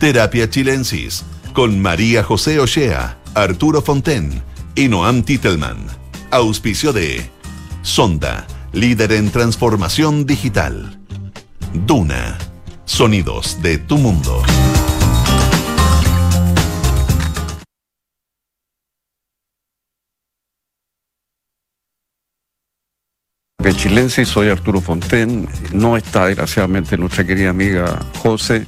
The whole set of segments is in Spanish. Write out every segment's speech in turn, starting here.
Terapia Chilensis con María José Ochea, Arturo Fonten y Noam Titelman. Auspicio de Sonda, líder en transformación digital. Duna, sonidos de tu mundo. Chilensis, soy Arturo Fonten. No está desgraciadamente nuestra querida amiga José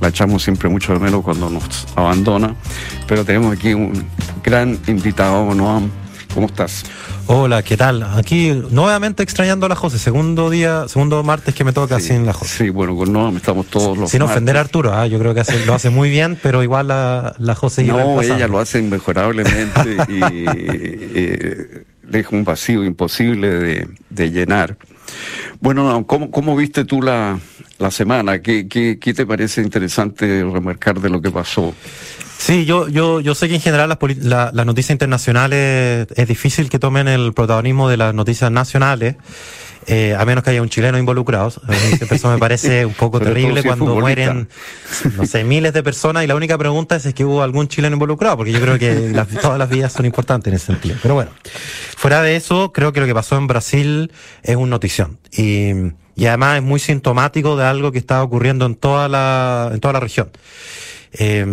la echamos siempre mucho de menos cuando nos abandona, pero tenemos aquí un gran invitado, Noam. ¿Cómo estás? Hola, ¿qué tal? Aquí nuevamente extrañando a la José, segundo día, segundo martes que me toca sin la José. Sí, bueno, con Noam estamos todos los Sin ofender a Arturo, ¿ah? yo creo que lo hace muy bien, pero igual la, la José No, ella lo hace inmejorablemente y, deja un vacío imposible de, de llenar. Bueno, ¿cómo, ¿cómo, viste tú la, la semana? ¿Qué, ¿Qué, qué, te parece interesante remarcar de lo que pasó? Sí, yo, yo, yo sé que en general las, las noticias internacionales es difícil que tomen el protagonismo de las noticias nacionales. Eh, a menos que haya un chileno involucrado. Eso me parece un poco terrible cuando mueren, no sé, miles de personas y la única pregunta es si es que hubo algún chileno involucrado, porque yo creo que todas las vidas son importantes en ese sentido. Pero bueno, fuera de eso, creo que lo que pasó en Brasil es un notición. Y, y además es muy sintomático de algo que está ocurriendo en toda la, en toda la región. Eh,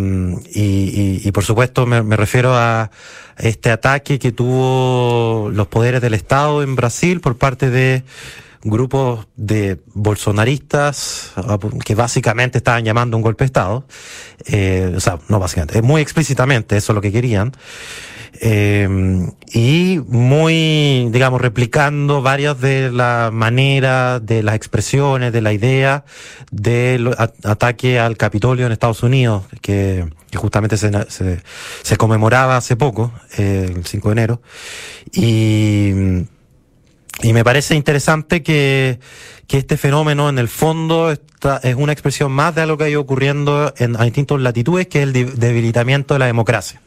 y, y, y, por supuesto me, me, refiero a este ataque que tuvo los poderes del Estado en Brasil por parte de grupos de bolsonaristas que básicamente estaban llamando un golpe de Estado. Eh, o sea, no básicamente, muy explícitamente eso es lo que querían. Eh, y muy, digamos, replicando varias de las maneras, de las expresiones, de la idea del ataque al Capitolio en Estados Unidos, que, justamente se, se, se, conmemoraba hace poco, eh, el 5 de enero. Y, y me parece interesante que, que este fenómeno en el fondo está, es una expresión más de algo que ha ido ocurriendo en a distintas latitudes, que es el debilitamiento de la democracia.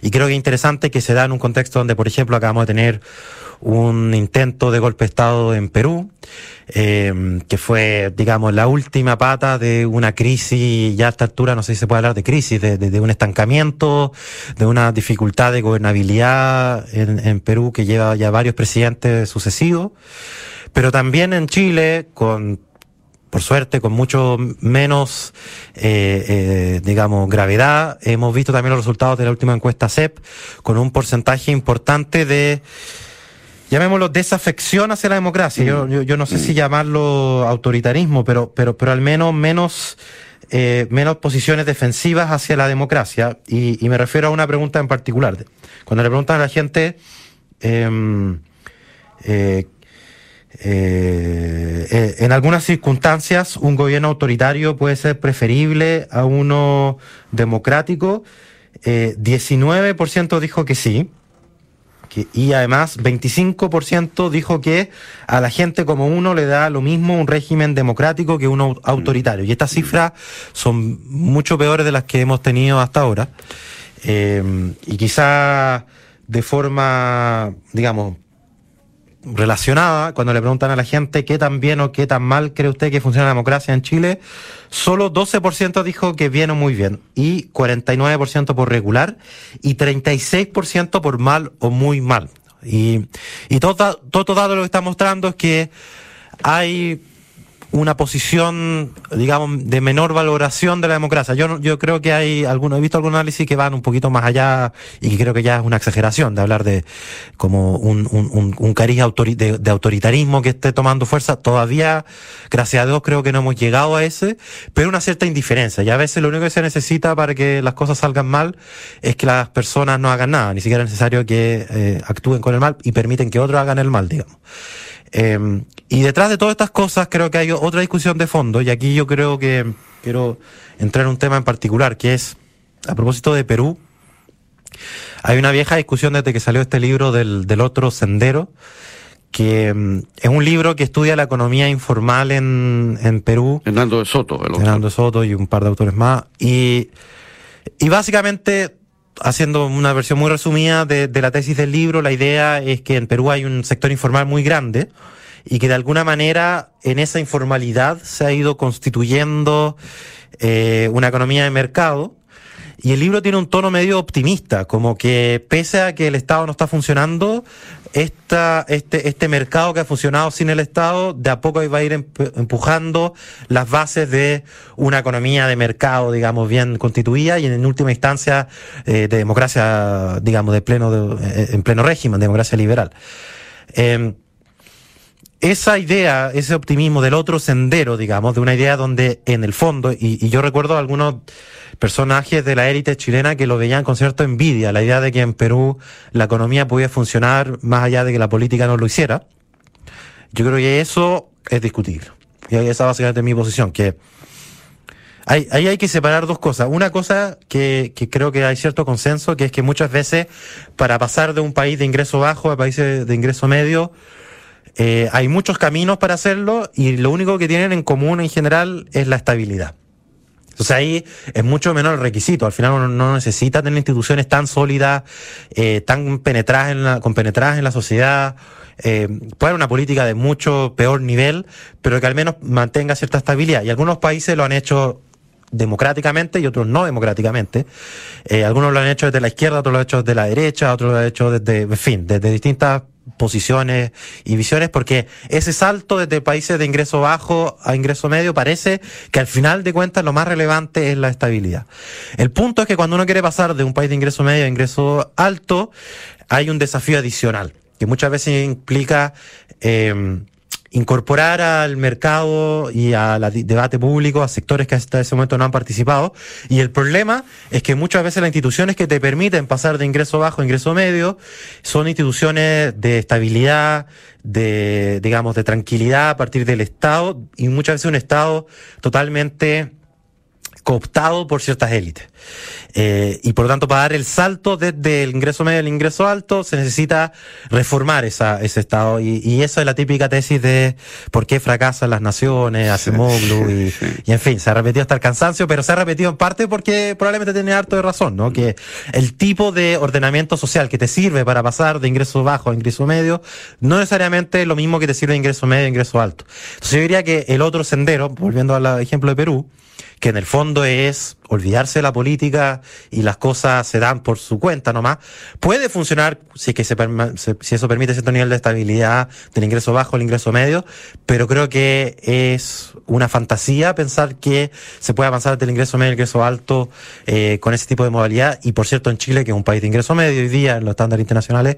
Y creo que es interesante que se da en un contexto donde, por ejemplo, acabamos de tener un intento de golpe de Estado en Perú, eh, que fue, digamos, la última pata de una crisis, ya a esta altura no sé si se puede hablar de crisis, de, un estancamiento, de una dificultad de gobernabilidad en, en Perú que lleva ya varios presidentes sucesivos, pero también en Chile con por suerte, con mucho menos, eh, eh, digamos, gravedad. Hemos visto también los resultados de la última encuesta CEP, con un porcentaje importante de, llamémoslo desafección hacia la democracia. Yo, yo, yo no sé si llamarlo autoritarismo, pero, pero, pero al menos menos, eh, menos posiciones defensivas hacia la democracia. Y, y, me refiero a una pregunta en particular. Cuando le preguntan a la gente, eh, eh, eh, en algunas circunstancias un gobierno autoritario puede ser preferible a uno democrático. Eh, 19% dijo que sí. Que, y además 25% dijo que a la gente como uno le da lo mismo un régimen democrático que uno autoritario. Y estas cifras son mucho peores de las que hemos tenido hasta ahora. Eh, y quizá de forma, digamos, relacionada, cuando le preguntan a la gente qué tan bien o qué tan mal cree usted que funciona la democracia en Chile, solo 12% dijo que bien o muy bien, y 49% por regular, y 36% por mal o muy mal. Y, y todo, todo dado lo que está mostrando es que hay una posición, digamos, de menor valoración de la democracia. Yo, yo creo que hay algunos, he visto algunos análisis que van un poquito más allá y que creo que ya es una exageración de hablar de como un, un, un cariz autori de, de, autoritarismo que esté tomando fuerza. Todavía, gracias a Dios, creo que no hemos llegado a ese, pero una cierta indiferencia. Y a veces lo único que se necesita para que las cosas salgan mal es que las personas no hagan nada. Ni siquiera es necesario que eh, actúen con el mal y permiten que otros hagan el mal, digamos. Eh, y detrás de todas estas cosas creo que hay otra discusión de fondo y aquí yo creo que quiero entrar en un tema en particular que es a propósito de Perú. Hay una vieja discusión desde que salió este libro del, del otro sendero, que um, es un libro que estudia la economía informal en, en Perú. Hernando de Soto. El Hernando de Soto y un par de autores más. Y, y básicamente haciendo una versión muy resumida de, la tesis del libro, la idea es que en Perú hay un sector informal muy grande y que de alguna manera en esa informalidad se ha ido constituyendo eh, una economía de mercado. Y el libro tiene un tono medio optimista, como que pese a que el Estado no está funcionando, esta, este, este mercado que ha funcionado sin el Estado, de a poco va a ir empujando las bases de una economía de mercado, digamos, bien constituida y en última instancia eh, de democracia, digamos, de pleno, eh, en pleno régimen, democracia liberal. Em, esa idea, ese optimismo del otro sendero, digamos, de una idea donde en el fondo, y, yo recuerdo algunos personajes de la élite chilena que lo veían con cierta envidia, la idea de que en Perú la economía podía funcionar más allá de que la política no lo hiciera. Yo creo que eso es discutible. Y esa básicamente mi posición, que ahí hay que separar dos cosas. Una cosa que, que, creo que hay cierto consenso, que es que muchas veces para pasar de un país de ingreso bajo a países de ingreso medio, eh, hay muchos caminos para hacerlo y lo único que tienen en común en general es la estabilidad. Sea, ahí es mucho menor el requisito. Al final uno no necesita tener instituciones tan sólidas, eh, tan penetradas en la, compenetradas en la sociedad. Eh, puede haber una política de mucho peor nivel, pero que al menos mantenga cierta estabilidad. Y algunos países lo han hecho democráticamente y otros no democráticamente. Eh, algunos lo han hecho desde la izquierda, otros lo han hecho desde la derecha, otros lo han hecho desde, en fin, desde distintas posiciones y visiones, porque ese salto desde países de ingreso bajo a ingreso medio parece que al final de cuentas lo más relevante es la estabilidad. El punto es que cuando uno quiere pasar de un país de ingreso medio a ingreso alto, hay un desafío adicional, que muchas veces implica eh, incorporar al mercado y al debate público a sectores que hasta ese momento no han participado. Y el problema es que muchas veces las instituciones que te permiten pasar de ingreso bajo a ingreso medio son instituciones de estabilidad, de, digamos, de tranquilidad a partir del Estado y muchas veces un Estado totalmente cooptado por ciertas élites. Eh, y por lo tanto, para dar el salto desde el ingreso medio al ingreso alto, se necesita reformar esa, ese Estado. Y, y esa es la típica tesis de por qué fracasan las naciones, Acemoglu, y, y, en fin, se ha repetido hasta el cansancio, pero se ha repetido en parte porque probablemente tiene harto de razón, ¿no? Que el tipo de ordenamiento social que te sirve para pasar de ingreso bajo a ingreso medio, no necesariamente es lo mismo que te sirve de ingreso medio a ingreso alto. Entonces yo diría que el otro sendero, volviendo al ejemplo de Perú, que en el fondo es olvidarse de la política y las cosas se dan por su cuenta nomás, puede funcionar si que se, si eso permite cierto nivel de estabilidad del ingreso bajo al ingreso medio, pero creo que es una fantasía pensar que se puede avanzar del ingreso medio al ingreso alto eh, con ese tipo de modalidad. Y por cierto en Chile, que es un país de ingreso medio hoy día en los estándares internacionales,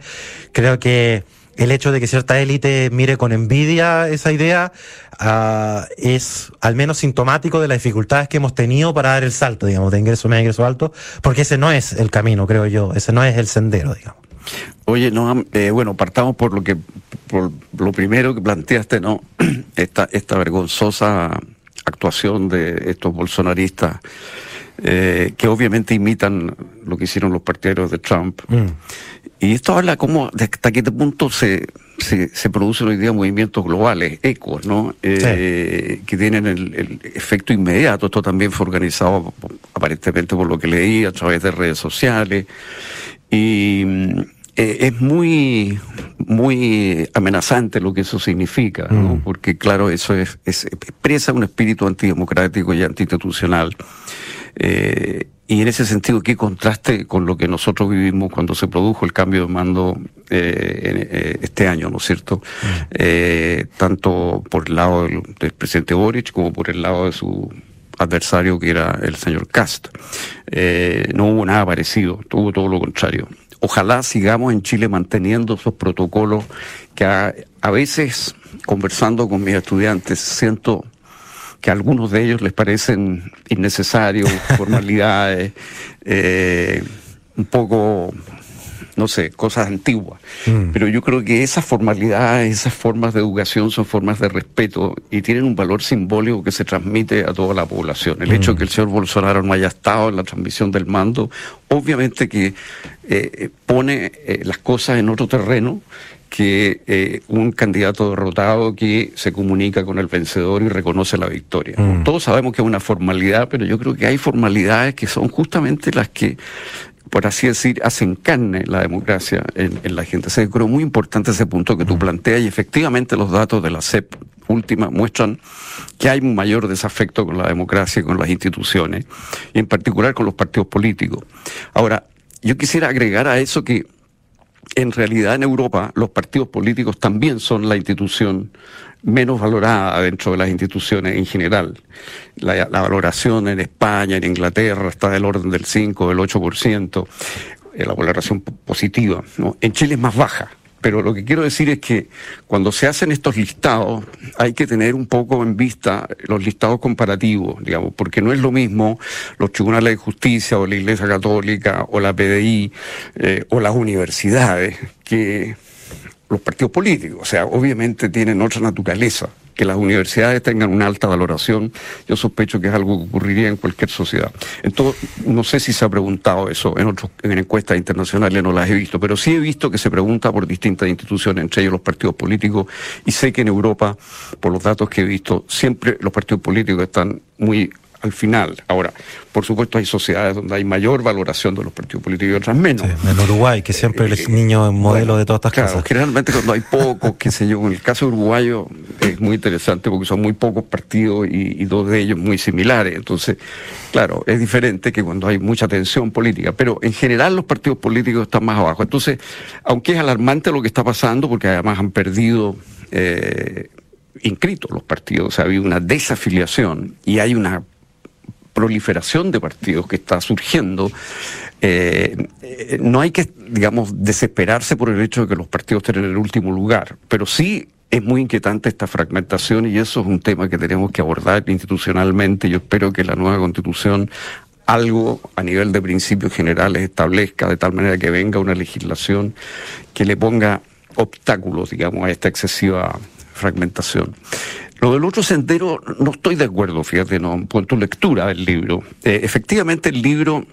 creo que el hecho de que cierta élite mire con envidia esa idea uh, es al menos sintomático de las dificultades que hemos tenido para dar el salto, digamos, de ingreso medio a ingreso alto, porque ese no es el camino, creo yo, ese no es el sendero, digamos. Oye, no, eh, bueno, partamos por lo que, por lo primero que planteaste, ¿no? Esta, esta vergonzosa actuación de estos bolsonaristas eh, que obviamente imitan lo que hicieron los partidarios de Trump. Mm. Y esto habla como de hasta qué punto se, se, se, producen hoy día movimientos globales, ecos, ¿no? Eh, que tienen el, efecto inmediato. Esto también fue organizado aparentemente por lo que leí a través de redes sociales. Y eh, es muy, muy amenazante lo que eso significa, ¿no? Mm. Porque claro, eso es, es, expresa un espíritu antidemocrático y antiinstitucional. Eh, y en ese sentido, ¿qué contraste con lo que nosotros vivimos cuando se produjo el cambio de mando eh, eh este año, ¿no es cierto? Mm. Eh, tanto por el lado del, presidente Boric como por el lado de su adversario que era el señor Cast. No hubo nada parecido, tuvo todo lo contrario. Ojalá sigamos en Chile manteniendo esos protocolos que a, a veces, conversando con mis estudiantes, siento que a algunos de ellos les parecen innecesarios, formalidades, eh, un poco, no sé, cosas antiguas. Mm. Pero yo creo que esas formalidades, esas formas de educación son formas de respeto y tienen un valor simbólico que se transmite a toda la población. El hecho de mm. que el señor Bolsonaro no haya estado en la transmisión del mando, obviamente que eh, pone eh, las cosas en otro terreno que eh, un candidato derrotado que se comunica con el vencedor y reconoce la victoria. Mm. Todos sabemos que es una formalidad, pero yo creo que hay formalidades que son justamente las que por así decir, hacen carne la democracia en, la gente. Se creo muy importante ese punto que tú planteas y efectivamente los datos de la CEP última muestran que hay un mayor desafecto con la democracia y con las instituciones, y en particular con los partidos políticos. Ahora, yo quisiera agregar a eso que en realidad en Europa los partidos políticos también son la institución menos valorada dentro de las instituciones en general. La, valoración en España, en Inglaterra, está del orden del 5, del 8%, eh, la valoración positiva. En Chile es más baja. Pero lo que quiero decir es que cuando se hacen estos listados hay que tener un poco en vista los listados comparativos, digamos, porque no es lo mismo los tribunales de justicia o la Iglesia Católica o la PDI eh, o las universidades que los partidos políticos. O sea, obviamente tienen otra naturaleza que las universidades tengan una alta valoración, yo sospecho que es algo que ocurriría en cualquier sociedad. Entonces, no sé si se ha preguntado eso en, otros, en encuestas internacionales, no las he visto, pero sí he visto que se pregunta por distintas instituciones, entre ellos los partidos políticos, y sé que en Europa, por los datos que he visto, siempre los partidos políticos están muy al final. Ahora, por supuesto, hay sociedades donde hay mayor valoración de los partidos políticos y otras menos. en Uruguay, que siempre el niño es modelo de todas estas claro, cosas. Generalmente cuando hay pocos, qué sé yo, en el caso uruguayo es muy interesante porque son muy pocos partidos y, dos de ellos muy similares. Entonces, claro, es diferente que cuando hay mucha tensión política. Pero en general los partidos políticos están más abajo. Entonces, aunque es alarmante lo que está pasando, porque además han perdido... Eh, inscritos los partidos, o sea, ha habido una desafiliación y hay una proliferación de partidos que está surgiendo, eh, eh, no hay que, digamos, desesperarse por el hecho de que los partidos estén en el último lugar, pero sí es muy inquietante esta fragmentación y eso es un tema que tenemos que abordar institucionalmente. Yo espero que la nueva constitución algo a nivel de principios generales establezca de tal manera que venga una legislación que le ponga obstáculos, digamos, a esta excesiva fragmentación. Lo del otro sendero, no estoy de acuerdo, fíjate, no, en tu lectura del libro. Eh, efectivamente, el libro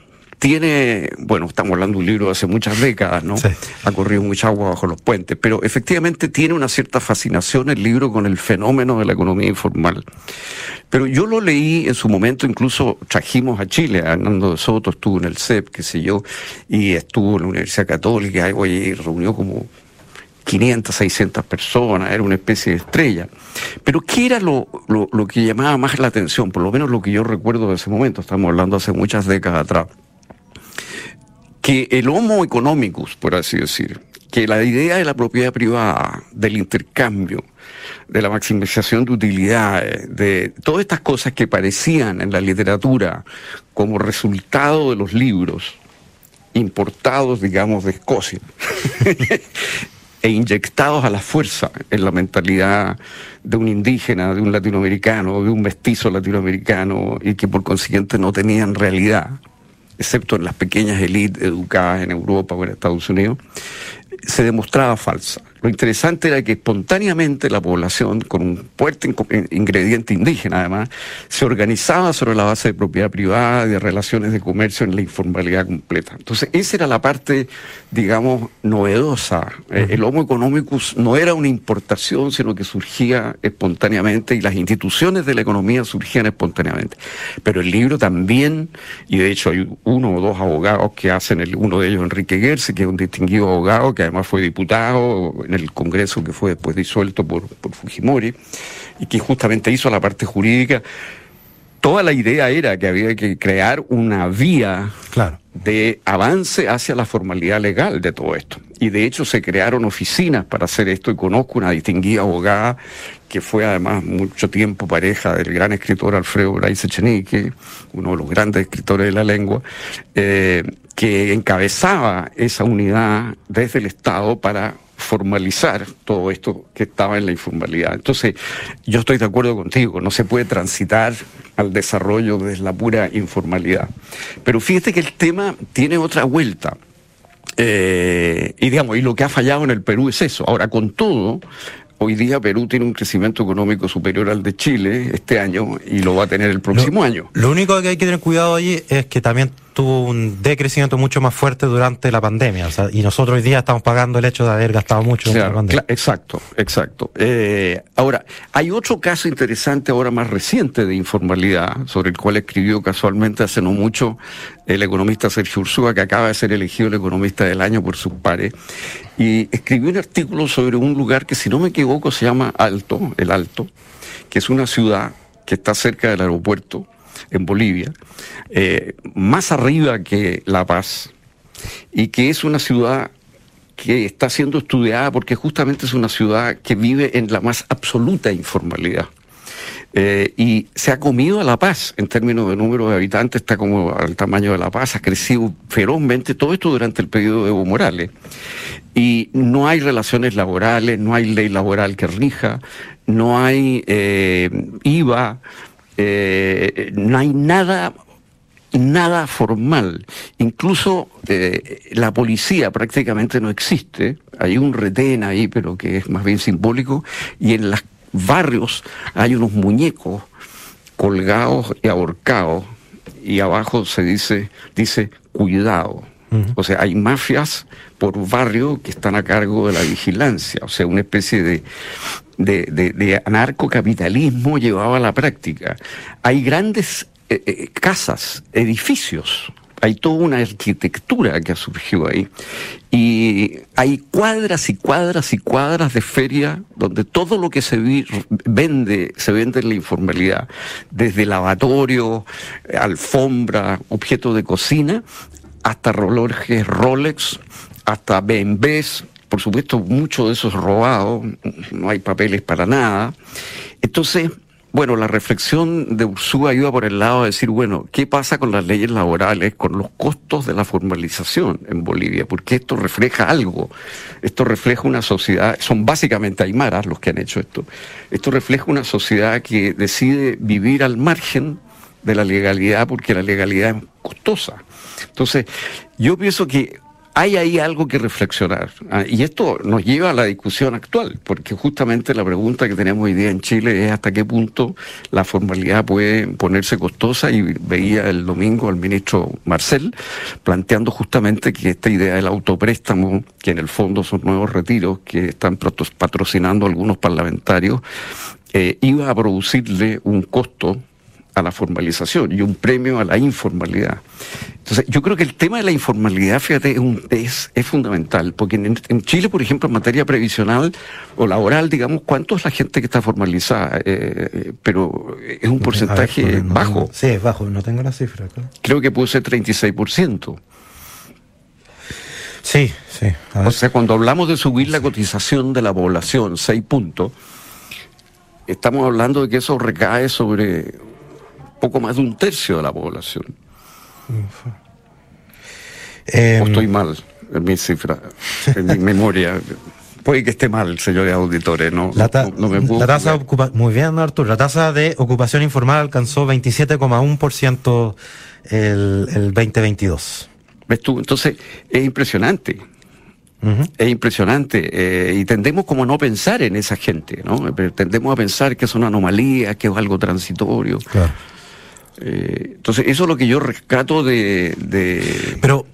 tiene, bueno, estamos hablando de un libro de hace muchas décadas, ¿no? Ha corrido mucha agua bajo los puentes, pero efectivamente tiene una cierta fascinación el libro con el fenómeno de la economía informal. Pero yo lo leí en su momento, incluso trajimos a Chile, Hernando de Soto estuvo en el CEP, qué sé yo, y estuvo en la Universidad Católica, y reunió como 500, 600 personas, era una especie de estrella. Pero ¿qué era lo, lo, que llamaba más la atención? Por lo menos lo que yo recuerdo de ese momento, estamos hablando hace muchas décadas atrás. Que el homo economicus, por así decir, que la idea de la propiedad privada, del intercambio, de la maximización de utilidades, de todas estas cosas que parecían en la literatura como resultado de los libros importados, digamos, de Escocia, e inyectados a la fuerza en la mentalidad de un indígena, de un latinoamericano, de un mestizo latinoamericano, y que por consiguiente no tenían realidad, excepto en las pequeñas élites educadas en Europa o en Estados Unidos, se demostraba falsa. Lo interesante era que espontáneamente la población, con un fuerte ingrediente indígena además, se organizaba sobre la base de propiedad privada, de relaciones de comercio en la informalidad completa. Entonces, esa era la parte, digamos, novedosa. Eh, el Homo economicus no era una importación, sino que surgía espontáneamente y las instituciones de la economía surgían espontáneamente. Pero el libro también, y de hecho hay uno o dos abogados que hacen, el, uno de ellos Enrique Gerse, que es un distinguido abogado, que además fue diputado, el Congreso que fue después disuelto por, Fujimori y que justamente hizo la parte jurídica. Toda la idea era que había que crear una vía de avance hacia la formalidad legal de todo esto. Y de hecho se crearon oficinas para hacer esto y conozco una distinguida abogada que fue además mucho tiempo pareja del gran escritor Alfredo Bryce Echenique, uno de los grandes escritores de la lengua, eh, que encabezaba esa unidad desde el Estado para formalizar todo esto que estaba en la informalidad. Entonces, yo estoy de acuerdo contigo, no se puede transitar al desarrollo desde la pura informalidad. Pero fíjate que el tema tiene otra vuelta. Eh, y digamos, y lo que ha fallado en el Perú es eso. Ahora, con todo, Hoy día Perú tiene un crecimiento económico superior al de Chile este año y lo va a tener el próximo año. Lo único que hay que tener cuidado allí es que también tuvo un decrecimiento mucho más fuerte durante la pandemia. y nosotros hoy día estamos pagando el hecho de haber gastado mucho en la pandemia. Exacto, exacto. Eh, ahora, hay otro caso interesante ahora más reciente de informalidad, sobre el cual escribió casualmente hace no mucho el economista Sergio Ursúa, que acaba de ser elegido el economista del año por sus pares, y escribió un artículo sobre un lugar que, si no me equivoco, se llama Alto, el Alto, que es una ciudad que está cerca del aeropuerto en Bolivia, eh, más arriba que La Paz, y que es una ciudad que está siendo estudiada porque justamente es una ciudad que vive en la más absoluta informalidad. Eh, y se ha comido a La Paz en términos de número de habitantes, está como al tamaño de La Paz, ha crecido ferozmente, todo esto durante el periodo de Evo Morales. Y no hay relaciones laborales, no hay ley laboral que rija, no hay eh, IVA, eh, no hay nada nada formal. Incluso eh, la policía prácticamente no existe. Hay un retén ahí, pero que es más bien simbólico. Y en los barrios hay unos muñecos colgados y ahorcados. Y abajo se dice, dice, cuidado. O sea, hay mafias por barrio que están a cargo de la vigilancia. O sea, una especie de, de, anarcocapitalismo llevado a la práctica. Hay grandes eh, eh, casas, edificios, hay toda una arquitectura que ha surgido ahí. Y hay cuadras y cuadras y cuadras de feria donde todo lo que se vende, se vende en la informalidad, desde lavatorio, alfombra, objetos de cocina, hasta relojes Rolex, hasta BMWs, por supuesto, mucho de eso es robado, no hay papeles para nada. Entonces, bueno, la reflexión de Ursúa iba por el lado de decir, bueno, ¿qué pasa con las leyes laborales, con los costos de la formalización en Bolivia? Porque esto refleja algo. Esto refleja una sociedad, son básicamente aymaras los que han hecho esto. Esto refleja una sociedad que decide vivir al margen de la legalidad porque la legalidad es costosa. Entonces, yo pienso que hay ahí algo que reflexionar. Ah, y esto nos lleva a la discusión actual, porque justamente la pregunta que tenemos hoy día en Chile es hasta qué punto la formalidad puede ponerse costosa. Y veía el domingo al ministro Marcel planteando justamente que esta idea del autopréstamo, que en el fondo son nuevos retiros que están patrocinando algunos parlamentarios, eh, iba a producirle un costo a la formalización y un premio a la informalidad. Entonces, yo creo que el tema de la informalidad, fíjate, es, un, es, es fundamental, porque en, Chile, por ejemplo, en materia previsional o laboral, digamos, ¿cuánto es la gente que está formalizada? Eh, eh, pero es un porcentaje bajo. sí, es bajo, no tengo la cifra. Creo que puede ser 36%. Sí, sí. O sea, cuando hablamos de subir la cotización de la población, 6 puntos, estamos hablando de que eso recae sobre poco más de un tercio de la población. Em, estoy mal en mi cifra, en mi memoria. Puede que esté mal, señores auditores, ¿no? La, tasa ocupa muy bien, Arturo. La tasa de ocupación informal alcanzó 27,1% el, el 2022. ¿Ves tú? Entonces, es impresionante. Es impresionante eh, y tendemos como no pensar en esa gente, ¿no? Tendemos a pensar que es una anomalía, que es algo transitorio. Claro. Eh, entonces, eso es lo que yo rescato de... pero,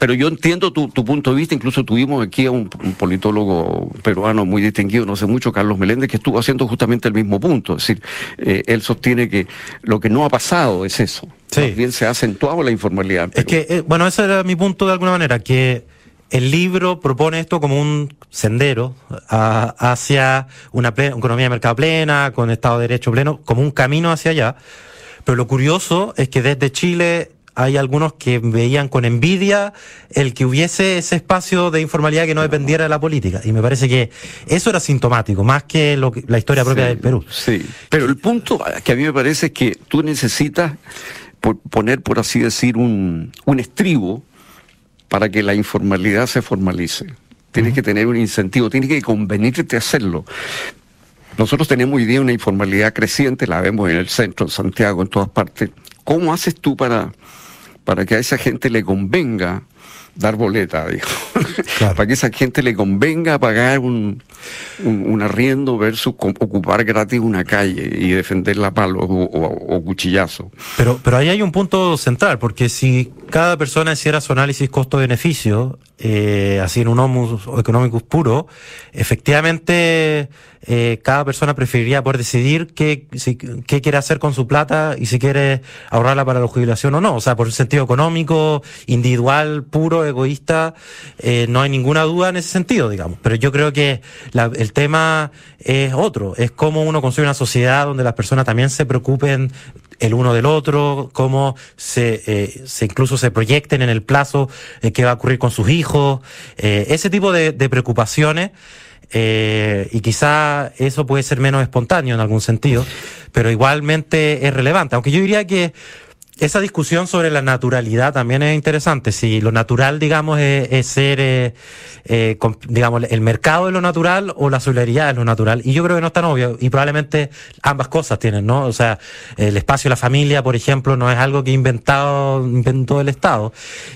pero yo entiendo tu, punto de vista, incluso tuvimos aquí a un, politólogo peruano muy distinguido, no sé mucho, Carlos Meléndez, que estuvo haciendo justamente el mismo punto. Es decir, eh, él sostiene que lo que no ha pasado es eso. Sí. bien se ha acentuado la informalidad. Es que, eh, bueno, ese era mi punto de alguna manera, que el libro propone esto como un sendero hacia una, una economía de mercado plena, con Estado de Derecho pleno, como un camino hacia allá. Pero lo curioso es que desde Chile hay algunos que veían con envidia el que hubiese ese espacio de informalidad que no dependiera de la política. Y me parece que eso era sintomático, más que, lo la historia propia del Perú. Sí, pero el punto que a mí me parece es que tú necesitas poner, por así decir, un, un estribo para que la informalidad se formalice. Tienes que tener un incentivo, tienes que convenirte a hacerlo. Nosotros tenemos hoy día una informalidad creciente, la vemos en el centro, en Santiago, en todas partes. ¿Cómo haces tú para, para que a esa gente le convenga dar boleta. Para que esa gente le convenga pagar un, un, arriendo versus ocupar gratis una calle y defenderla palo o, o, cuchillazo. Pero, pero ahí hay un punto central, porque si cada persona hiciera su análisis costo-beneficio, eh, así en un homus económico puro, efectivamente eh, cada persona preferiría poder decidir qué, qué quiere hacer con su plata y si quiere ahorrarla para la jubilación o no. O sea, por un sentido económico, individual, puro, egoísta, eh, no hay ninguna duda en ese sentido, digamos. Pero yo creo que el tema es otro, es cómo uno construye una sociedad donde las personas también se preocupen el uno del otro, cómo se, eh, se incluso se proyecten en el plazo eh, qué va a ocurrir con sus hijos, eh, ese tipo de, de preocupaciones. Eh, y quizá eso puede ser menos espontáneo en algún sentido, pero igualmente es relevante. Aunque yo diría que esa discusión sobre la naturalidad también es interesante. Si lo natural, digamos, es, ser, eh, eh, digamos, el mercado de lo natural o la solidaridad de lo natural. Y yo creo que no es tan obvio. Y probablemente ambas cosas tienen, ¿no? O sea, el espacio de la familia, por ejemplo, no es algo que inventado, inventó el Estado.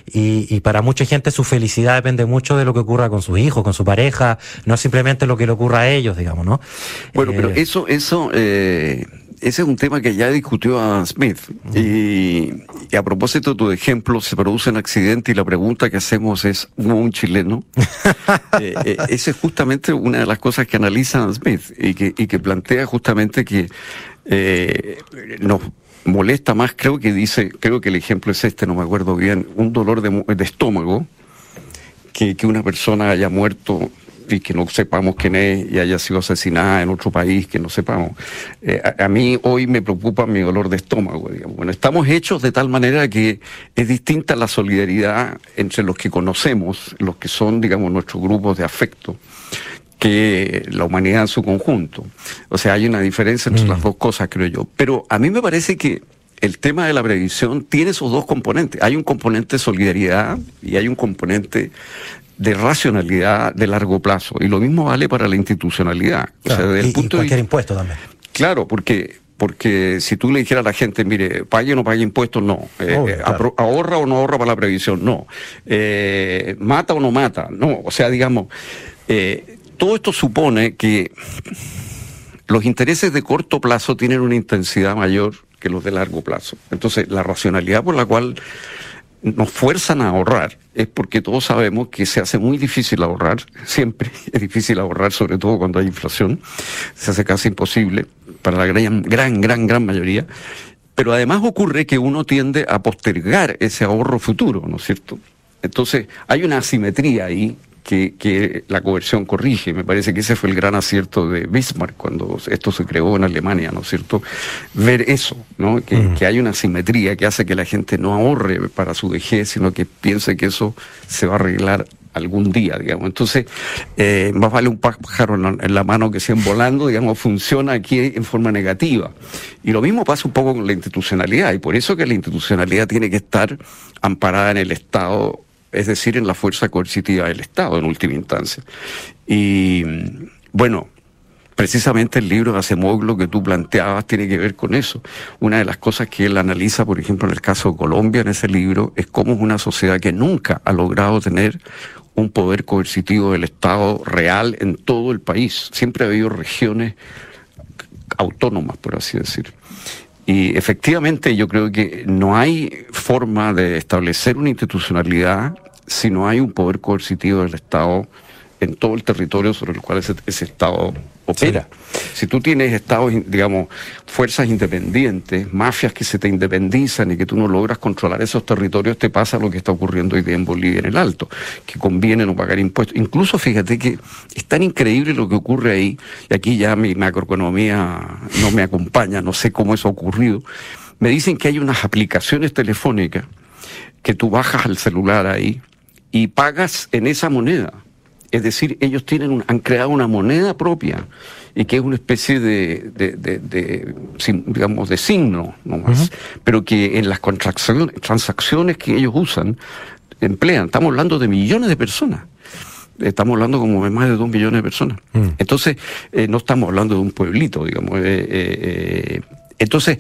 Y, y para mucha gente su felicidad depende mucho de lo que ocurra con sus hijos, con su pareja. No es simplemente lo que le ocurra a ellos, digamos, ¿no? Bueno, pero eh, eso, eso, eh ese es un tema que ya discutió a Smith. y, a propósito de tu ejemplo, se produce un accidente y la pregunta que hacemos es, ¿hubo un chileno? eh, eh, esa es justamente una de las cosas que analiza Smith y que, y que plantea justamente que eh, nos molesta más, creo que dice, creo que el ejemplo es este, no me acuerdo bien, un dolor de, de estómago que, que una persona haya muerto y que no sepamos quién es y haya sido asesinada en otro país, que no sepamos. Eh, a, mí hoy me preocupa mi dolor de estómago. Digamos. Bueno, estamos hechos de tal manera que es distinta la solidaridad entre los que conocemos, los que son, digamos, nuestros grupos de afecto que la humanidad en su conjunto. O sea, hay una diferencia entre las mm. dos cosas, creo yo. Pero a mí me parece que el tema de la previsión tiene esos dos componentes. Hay un componente de solidaridad y hay un componente de racionalidad de largo plazo. Y lo mismo vale para la institucionalidad. o sea, desde el punto cualquier impuesto también. Claro, porque porque si tú le dijeras a la gente, mire, pague o no pague impuestos, no. Eh, eh, ahorra o no ahorra para la previsión, no. Eh, mata o no mata, no. O sea, digamos, todo esto supone que los intereses de corto plazo tienen una intensidad mayor que los de largo plazo. Entonces, la racionalidad por la cual nos fuerzan a ahorrar es porque todos sabemos que se hace muy difícil ahorrar, siempre es difícil ahorrar, sobre todo cuando hay inflación, se hace casi imposible para la gran, gran, gran, gran mayoría. Pero además ocurre que uno tiende a postergar ese ahorro futuro, ¿no es cierto? Entonces hay una asimetría ahí que, que, la coerción corrige. Me parece que ese fue el gran acierto de Bismarck cuando esto se creó en Alemania, ¿no es cierto? Ver eso, ¿no? Que, mm. que hay una simetría que hace que la gente no ahorre para su vejez, sino que piense que eso se va a arreglar algún día, digamos. Entonces, eh, más vale un pájaro en la, mano que 100 volando, digamos, funciona aquí en forma negativa. Y lo mismo pasa un poco con la institucionalidad, y por eso que la institucionalidad tiene que estar amparada en el Estado es decir, en la fuerza coercitiva del Estado en última instancia. Y bueno, precisamente el libro de Acemoglo que tú planteabas tiene que ver con eso. Una de las cosas que él analiza, por ejemplo, en el caso de Colombia, en ese libro, es cómo es una sociedad que nunca ha logrado tener un poder coercitivo del Estado real en todo el país. Siempre ha habido regiones autónomas, por así decir. Y efectivamente yo creo que no hay forma de establecer una institucionalidad si no hay un poder coercitivo del Estado en todo el territorio sobre el cual ese, Estado opera. Si tú tienes estados, digamos, fuerzas independientes, mafias que se te independizan y que tú no logras controlar esos territorios, te pasa lo que está ocurriendo hoy día en Bolivia en el Alto, que conviene no pagar impuestos. Incluso fíjate que es tan increíble lo que ocurre ahí, y aquí ya mi macroeconomía no me acompaña, no sé cómo eso ha ocurrido. Me dicen que hay unas aplicaciones telefónicas que tú bajas al celular ahí y pagas en esa moneda. Es decir, ellos tienen han creado una moneda propia y que es una especie de, de, digamos, de signo nomás, pero que en las transacciones que ellos usan, emplean, estamos hablando de millones de personas. Estamos hablando como de más de dos millones de personas. Mm. Entonces, eh, no estamos hablando de un pueblito, digamos. Eh, eh, entonces,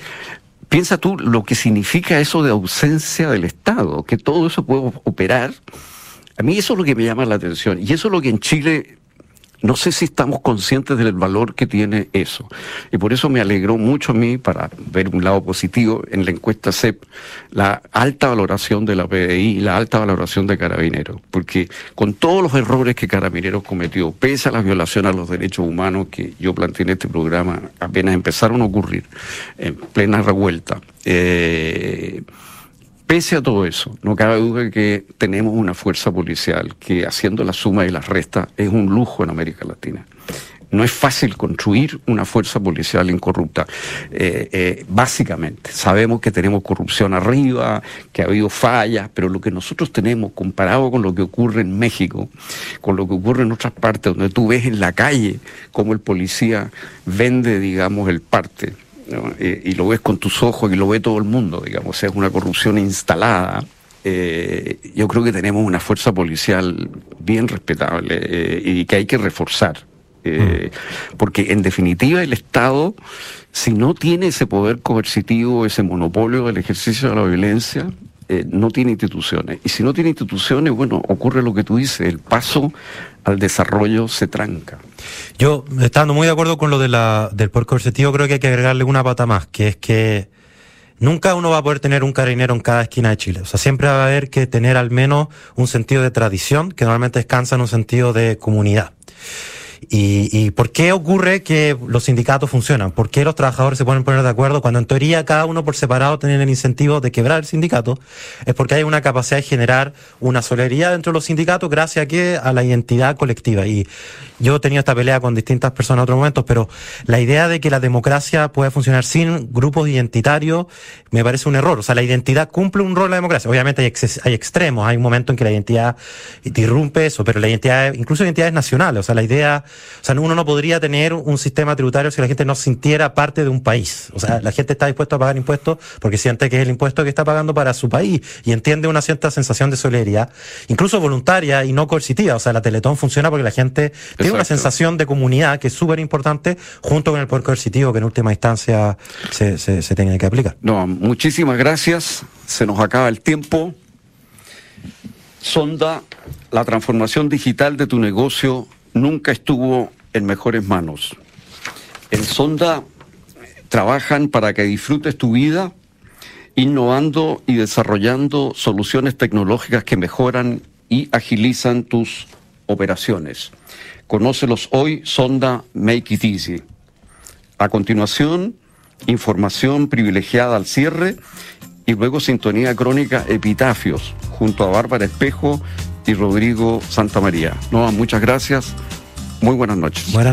piensa tú lo que significa eso de ausencia del Estado, que todo eso puede operar. A mí eso es lo que me llama la atención. Y eso es lo que en Chile no sé si estamos conscientes del valor que tiene eso. Y por eso me alegró mucho a mí, para ver un lado positivo, en la encuesta CEP, la alta valoración de la PDI y la alta valoración de Carabineros. Porque con todos los errores que Carabineros cometió, pese a las violaciones a los derechos humanos que yo planteé en este programa, apenas empezaron a ocurrir, en plena revuelta, eh, Pese a todo eso, no cabe duda que tenemos una fuerza policial que haciendo la suma y las restas es un lujo en América Latina. No es fácil construir una fuerza policial incorrupta. Eh, eh, básicamente, sabemos que tenemos corrupción arriba, que ha habido fallas, pero lo que nosotros tenemos comparado con lo que ocurre en México, con lo que ocurre en otras partes, donde tú ves en la calle cómo el policía vende, digamos, el parte eh, y lo ves con tus ojos y lo ve todo el mundo, digamos, es una corrupción instalada. Eh, yo creo que tenemos una fuerza policial bien respetable eh, y que hay que reforzar. Mm. Porque en definitiva el Estado, si no tiene ese poder coercitivo, ese monopolio del ejercicio de la violencia, no tiene instituciones. Y si no tiene instituciones, bueno, ocurre lo que tú dices, el paso al desarrollo se tranca. Yo, estando muy de acuerdo con lo de la, del poder coercitivo, creo que hay que agregarle una pata más, que es que nunca uno va a poder tener un carabinero en cada esquina de Chile. O sea, siempre va a haber que tener al menos un sentido de tradición, que normalmente descansa en un sentido de comunidad. ¿Y, ¿Y por qué ocurre que los sindicatos funcionan? ¿Por qué los trabajadores se pueden poner de acuerdo cuando en teoría cada uno por separado tiene el incentivo de quebrar el sindicato? Es porque hay una capacidad de generar una solidaridad dentro de los sindicatos gracias a que a la identidad colectiva. Y yo he tenido esta pelea con distintas personas en otros momentos, pero la idea de que la democracia puede funcionar sin grupos identitarios me parece un error. O sea, la identidad cumple un rol en la democracia. Obviamente hay, hay extremos, hay un momento en que la identidad irrumpe eso, pero la identidad, incluso identidades nacionales. O sea, la idea o sea, uno no podría tener un sistema tributario si la gente no sintiera parte de un país. O sea, la gente está dispuesta a pagar impuestos porque siente que es el impuesto que está pagando para su país y entiende una cierta sensación de solidaridad, incluso voluntaria y no coercitiva. O sea, la Teletón funciona porque la gente tiene una sensación de comunidad que es súper importante junto con el poder coercitivo que en última instancia se, se, se tenga que aplicar. No, muchísimas gracias. Se nos acaba el tiempo. Sonda la transformación digital de tu negocio nunca estuvo en mejores manos. En Sonda trabajan para que disfrutes tu vida innovando y desarrollando soluciones tecnológicas que mejoran y agilizan tus operaciones. Conócelos hoy, Sonda Make It Easy. A continuación, información privilegiada al cierre y luego sintonía crónica Epitafios junto a Bárbara Espejo y Rodrigo Santamaría. No, muchas gracias. Muy buenas noches. Buenas noches.